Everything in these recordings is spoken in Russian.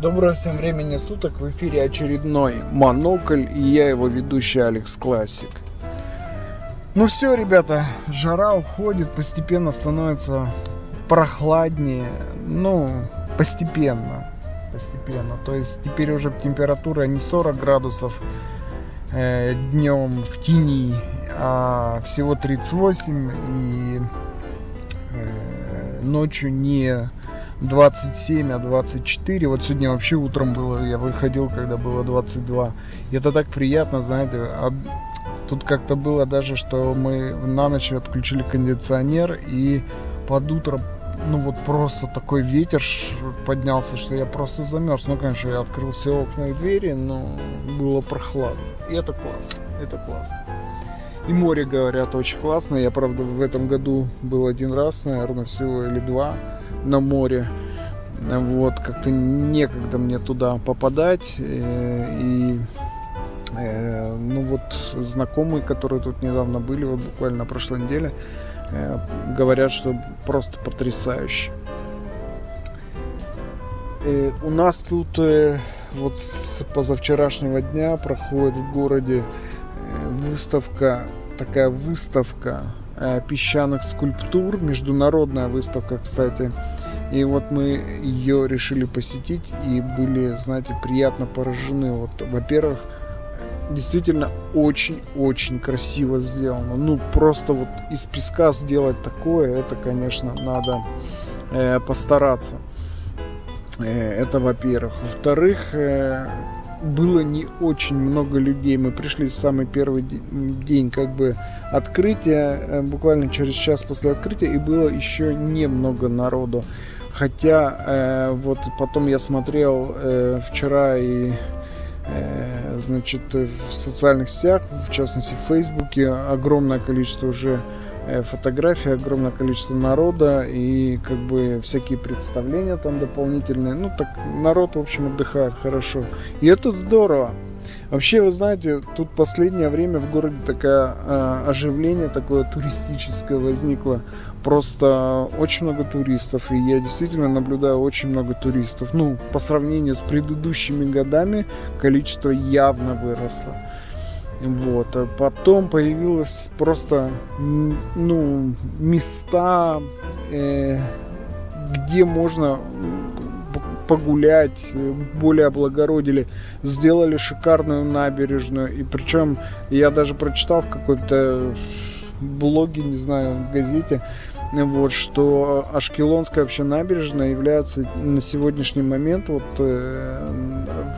Доброго всем времени суток, в эфире очередной Монокль и я его ведущий Алекс Классик. Ну все, ребята, жара уходит, постепенно становится прохладнее, ну, постепенно, постепенно. То есть теперь уже температура не 40 градусов э, днем в тени, а всего 38 и э, ночью не 27, а 24. Вот сегодня вообще утром было, я выходил, когда было 22. И это так приятно, знаете. А тут как-то было даже, что мы на ночь отключили кондиционер и под утро ну вот просто такой ветер поднялся, что я просто замерз. Ну, конечно, я открыл все окна и двери, но было прохладно. И это классно, это классно. И море, говорят, очень классно. Я, правда, в этом году был один раз, наверное, всего или два на море. Вот, как-то некогда мне туда попадать. Э, и, э, ну вот, знакомые, которые тут недавно были, вот буквально на прошлой неделе, э, говорят, что просто потрясающе. У нас тут вот с позавчерашнего дня проходит в городе выставка, такая выставка песчаных скульптур, международная выставка, кстати. И вот мы ее решили посетить и были, знаете, приятно поражены. Вот, во-первых, действительно очень-очень красиво сделано. Ну, просто вот из песка сделать такое, это, конечно, надо э, постараться. Э, это во-первых. Во-вторых, э, было не очень много людей. Мы пришли в самый первый день как бы открытия, э, буквально через час после открытия, и было еще немного народу. Хотя э, вот потом я смотрел э, вчера и э, значит в социальных сетях, в частности в Фейсбуке, огромное количество уже фотографии, огромное количество народа и как бы всякие представления там дополнительные. Ну так народ, в общем, отдыхает хорошо. И это здорово. Вообще, вы знаете, тут последнее время в городе такое э, оживление такое туристическое возникло. Просто очень много туристов, и я действительно наблюдаю очень много туристов. Ну, по сравнению с предыдущими годами количество явно выросло. Вот. А потом появилось просто ну, места, э, где можно погулять, более облагородили, сделали шикарную набережную. И причем я даже прочитал в какой-то блоге, не знаю, в газете, вот, что Ашкелонская вообще набережная является на сегодняшний момент вот э,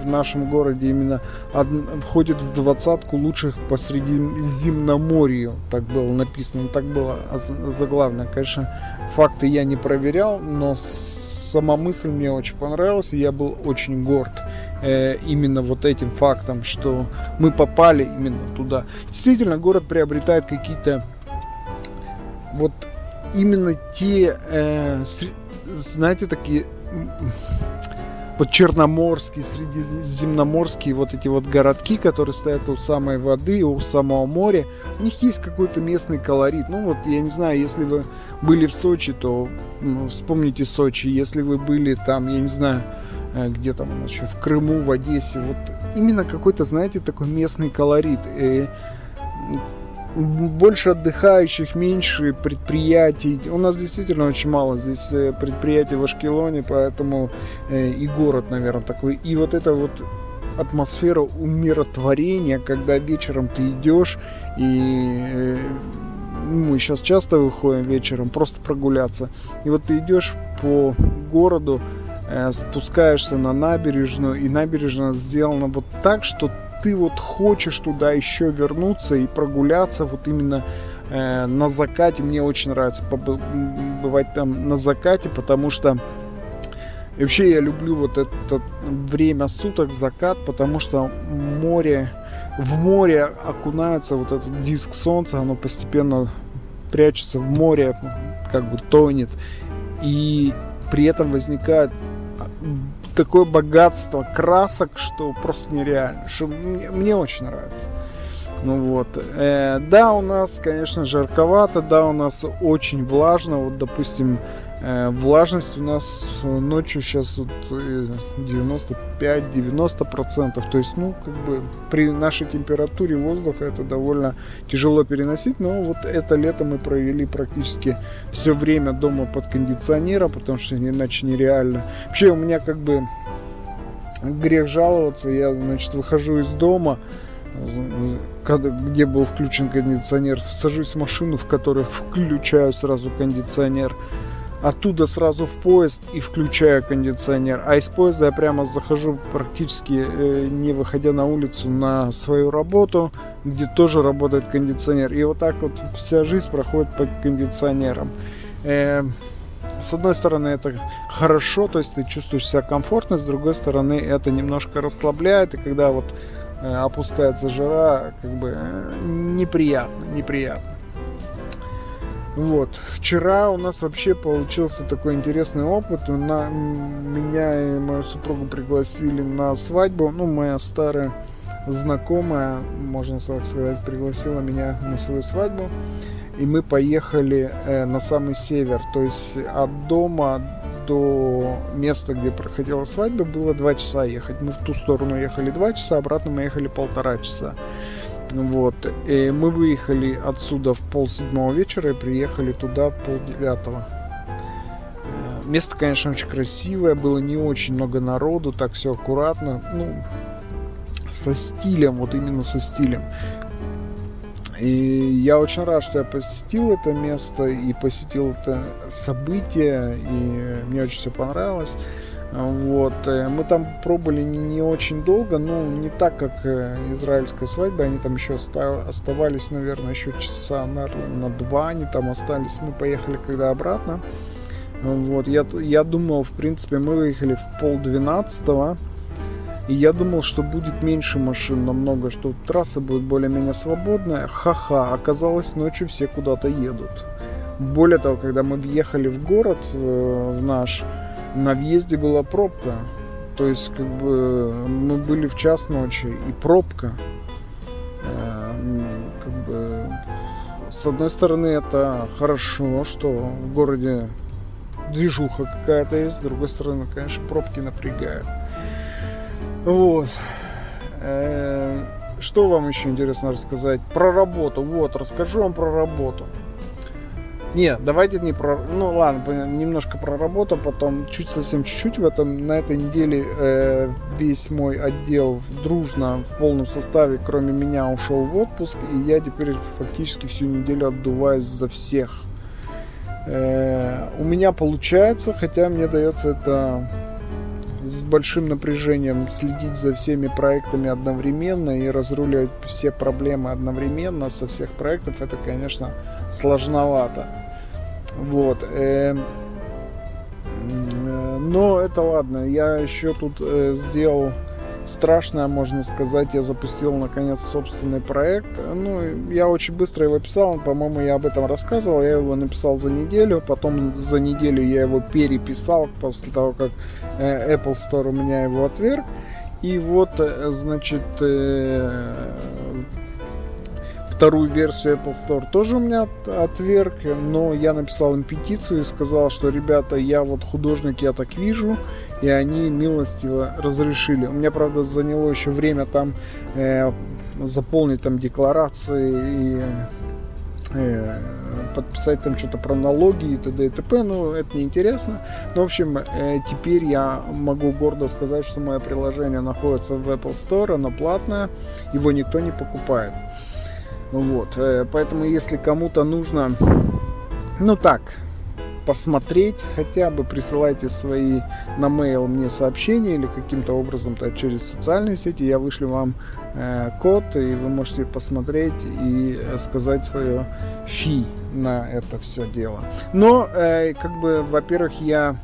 в нашем городе именно од, входит в двадцатку лучших по Средиземноморью, так было написано, так было заглавно. Конечно, факты я не проверял, но сама мысль мне очень понравилась, и я был очень горд э, именно вот этим фактом, что мы попали именно туда. Действительно, город приобретает какие-то вот именно те, э, знаете, такие вот черноморские, средиземноморские вот эти вот городки, которые стоят у самой воды, у самого моря, у них есть какой-то местный колорит. Ну вот, я не знаю, если вы были в Сочи, то ну, вспомните Сочи. Если вы были там, я не знаю, э, где там у нас еще, в Крыму, в Одессе, вот именно какой-то, знаете, такой местный колорит. И больше отдыхающих, меньше предприятий. У нас действительно очень мало здесь э, предприятий в Ашкелоне, поэтому э, и город, наверное, такой. И вот эта вот атмосфера умиротворения, когда вечером ты идешь и э, мы сейчас часто выходим вечером просто прогуляться. И вот ты идешь по городу, спускаешься на набережную, и набережная сделана вот так, что ты вот хочешь туда еще вернуться и прогуляться вот именно э, на закате. Мне очень нравится бывать там на закате, потому что и вообще я люблю вот это время суток, закат, потому что море, в море окунается вот этот диск солнца, оно постепенно прячется в море, как бы тонет. И при этом возникает такое богатство красок, что просто нереально. Что мне, мне очень нравится. Ну вот. Э, да, у нас, конечно, жарковато, да, у нас очень влажно. Вот, допустим, влажность у нас ночью сейчас вот 95-90%. То есть, ну, как бы при нашей температуре воздуха это довольно тяжело переносить. Но вот это лето мы провели практически все время дома под кондиционером, потому что иначе нереально. Вообще у меня как бы грех жаловаться. Я, значит, выхожу из дома, где был включен кондиционер, сажусь в машину, в которой включаю сразу кондиционер оттуда сразу в поезд и включаю кондиционер. А из поезда я прямо захожу практически э, не выходя на улицу на свою работу, где тоже работает кондиционер. И вот так вот вся жизнь проходит по кондиционерам. Э, с одной стороны это хорошо, то есть ты чувствуешь себя комфортно, с другой стороны это немножко расслабляет, и когда вот э, опускается жара, как бы э, неприятно, неприятно. Вот. Вчера у нас вообще получился такой интересный опыт. На, меня и мою супругу пригласили на свадьбу. Ну, моя старая знакомая, можно так сказать, пригласила меня на свою свадьбу. И мы поехали э, на самый север. То есть от дома до места, где проходила свадьба, было два часа ехать. Мы в ту сторону ехали два часа, обратно мы ехали полтора часа. Вот. И мы выехали отсюда в пол седьмого вечера и приехали туда пол девятого. Э, место, конечно, очень красивое, было не очень много народу, так все аккуратно, ну, со стилем, вот именно со стилем. И я очень рад, что я посетил это место и посетил это событие, и мне очень все понравилось. Вот. Э, мы там пробыли не очень долго, но не так, как э, израильская свадьба. Они там еще оставались, наверное, еще часа на, на два они там остались. Мы поехали когда обратно. Вот. Я, я думал, в принципе, мы выехали в пол двенадцатого. И я думал, что будет меньше машин намного, что трасса будет более-менее свободная. Ха-ха, оказалось, ночью все куда-то едут. Более того, когда мы въехали в город, э, в наш, на въезде была пробка. То есть, как бы, мы были в час ночи, и пробка. Э, как бы, с одной стороны, это хорошо, что в городе движуха какая-то есть, с другой стороны, конечно, пробки напрягают. Вот. Э, что вам еще интересно рассказать? Про работу. Вот, расскажу вам про работу. Нет, давайте не про... Ну ладно, немножко про работу, потом чуть совсем чуть-чуть в этом, на этой неделе э, весь мой отдел дружно в полном составе, кроме меня, ушел в отпуск, и я теперь фактически всю неделю отдуваюсь за всех. Э, у меня получается, хотя мне дается это с большим напряжением следить за всеми проектами одновременно и разруливать все проблемы одновременно со всех проектов, это, конечно, сложновато. Вот. Э, но это ладно. Я еще тут э, сделал страшное, можно сказать. Я запустил наконец собственный проект. Ну, я очень быстро его писал. По-моему, я об этом рассказывал. Я его написал за неделю. Потом за неделю я его переписал после того, как э, Apple Store у меня его отверг. И вот, значит, вторую версию Apple Store тоже у меня отверг, но я написал им петицию и сказал, что, ребята, я вот художник, я так вижу, и они милостиво разрешили. У меня, правда, заняло еще время там э, заполнить там декларации и э, подписать там что-то про налоги и т.д. и т.п. Ну, это неинтересно. Но, в общем, э, теперь я могу гордо сказать, что мое приложение находится в Apple Store, оно платное, его никто не покупает. Вот, э, поэтому если кому-то нужно, ну так, посмотреть, хотя бы присылайте свои на mail мне сообщения или каким-то образом то через социальные сети, я вышлю вам э, код, и вы можете посмотреть и сказать свое фи на это все дело. Но, э, как бы, во-первых, я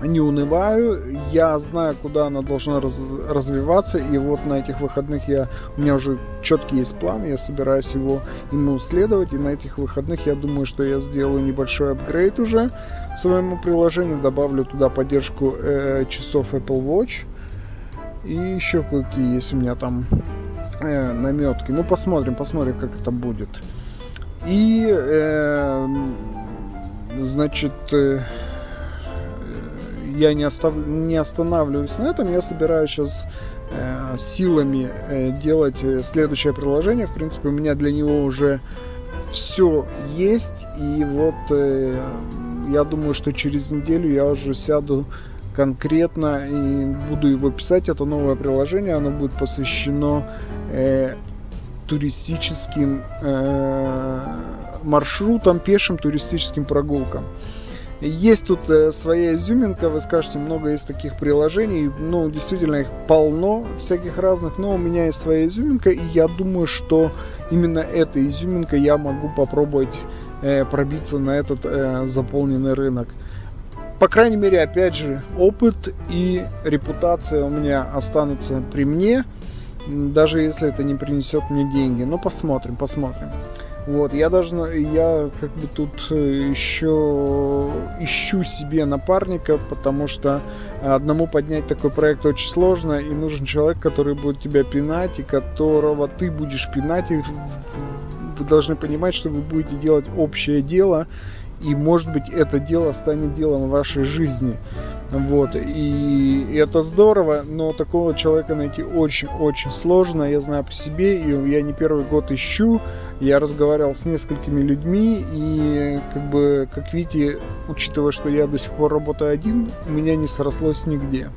не унываю, я знаю, куда она должна раз, развиваться, и вот на этих выходных я, у меня уже четкий есть план, я собираюсь его ему следовать, и на этих выходных я думаю, что я сделаю небольшой апгрейд уже своему приложению, добавлю туда поддержку э, часов Apple Watch, и еще какие есть у меня там э, наметки. Ну, посмотрим, посмотрим, как это будет. И э, значит, э, я не, остав... не останавливаюсь на этом, я собираюсь сейчас э, силами э, делать э, следующее приложение. В принципе, у меня для него уже все есть, и вот я думаю, что через неделю я уже сяду конкретно и буду его писать. Это новое приложение, оно будет посвящено э, туристическим э, маршрутам, пешим туристическим прогулкам. Есть тут э, своя изюминка, вы скажете, много есть таких приложений, ну, действительно их полно всяких разных, но у меня есть своя изюминка, и я думаю, что именно эта изюминка я могу попробовать э, пробиться на этот э, заполненный рынок. По крайней мере, опять же, опыт и репутация у меня останутся при мне, даже если это не принесет мне деньги. Но посмотрим, посмотрим. Вот, я даже, я как бы тут э, еще ищу себе напарника, потому что одному поднять такой проект очень сложно, и нужен человек, который будет тебя пинать, и которого ты будешь пинать, и вы должны понимать, что вы будете делать общее дело, и может быть это дело станет делом вашей жизни. Вот, и это здорово, но такого человека найти очень-очень сложно, я знаю по себе, и я не первый год ищу, я разговаривал с несколькими людьми, и как бы, как видите, учитывая, что я до сих пор работаю один, у меня не срослось нигде.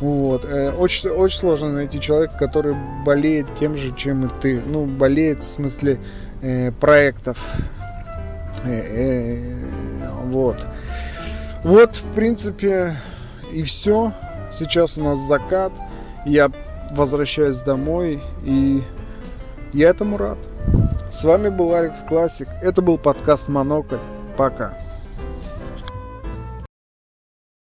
Вот. Э, очень, очень сложно найти человека, который болеет тем же, чем и ты. Ну, болеет в смысле э, проектов. Э, э, вот. Вот, в принципе, и все. Сейчас у нас закат. Я возвращаюсь домой, и я этому рад. С вами был Алекс Классик. Это был подкаст Монокль. Пока.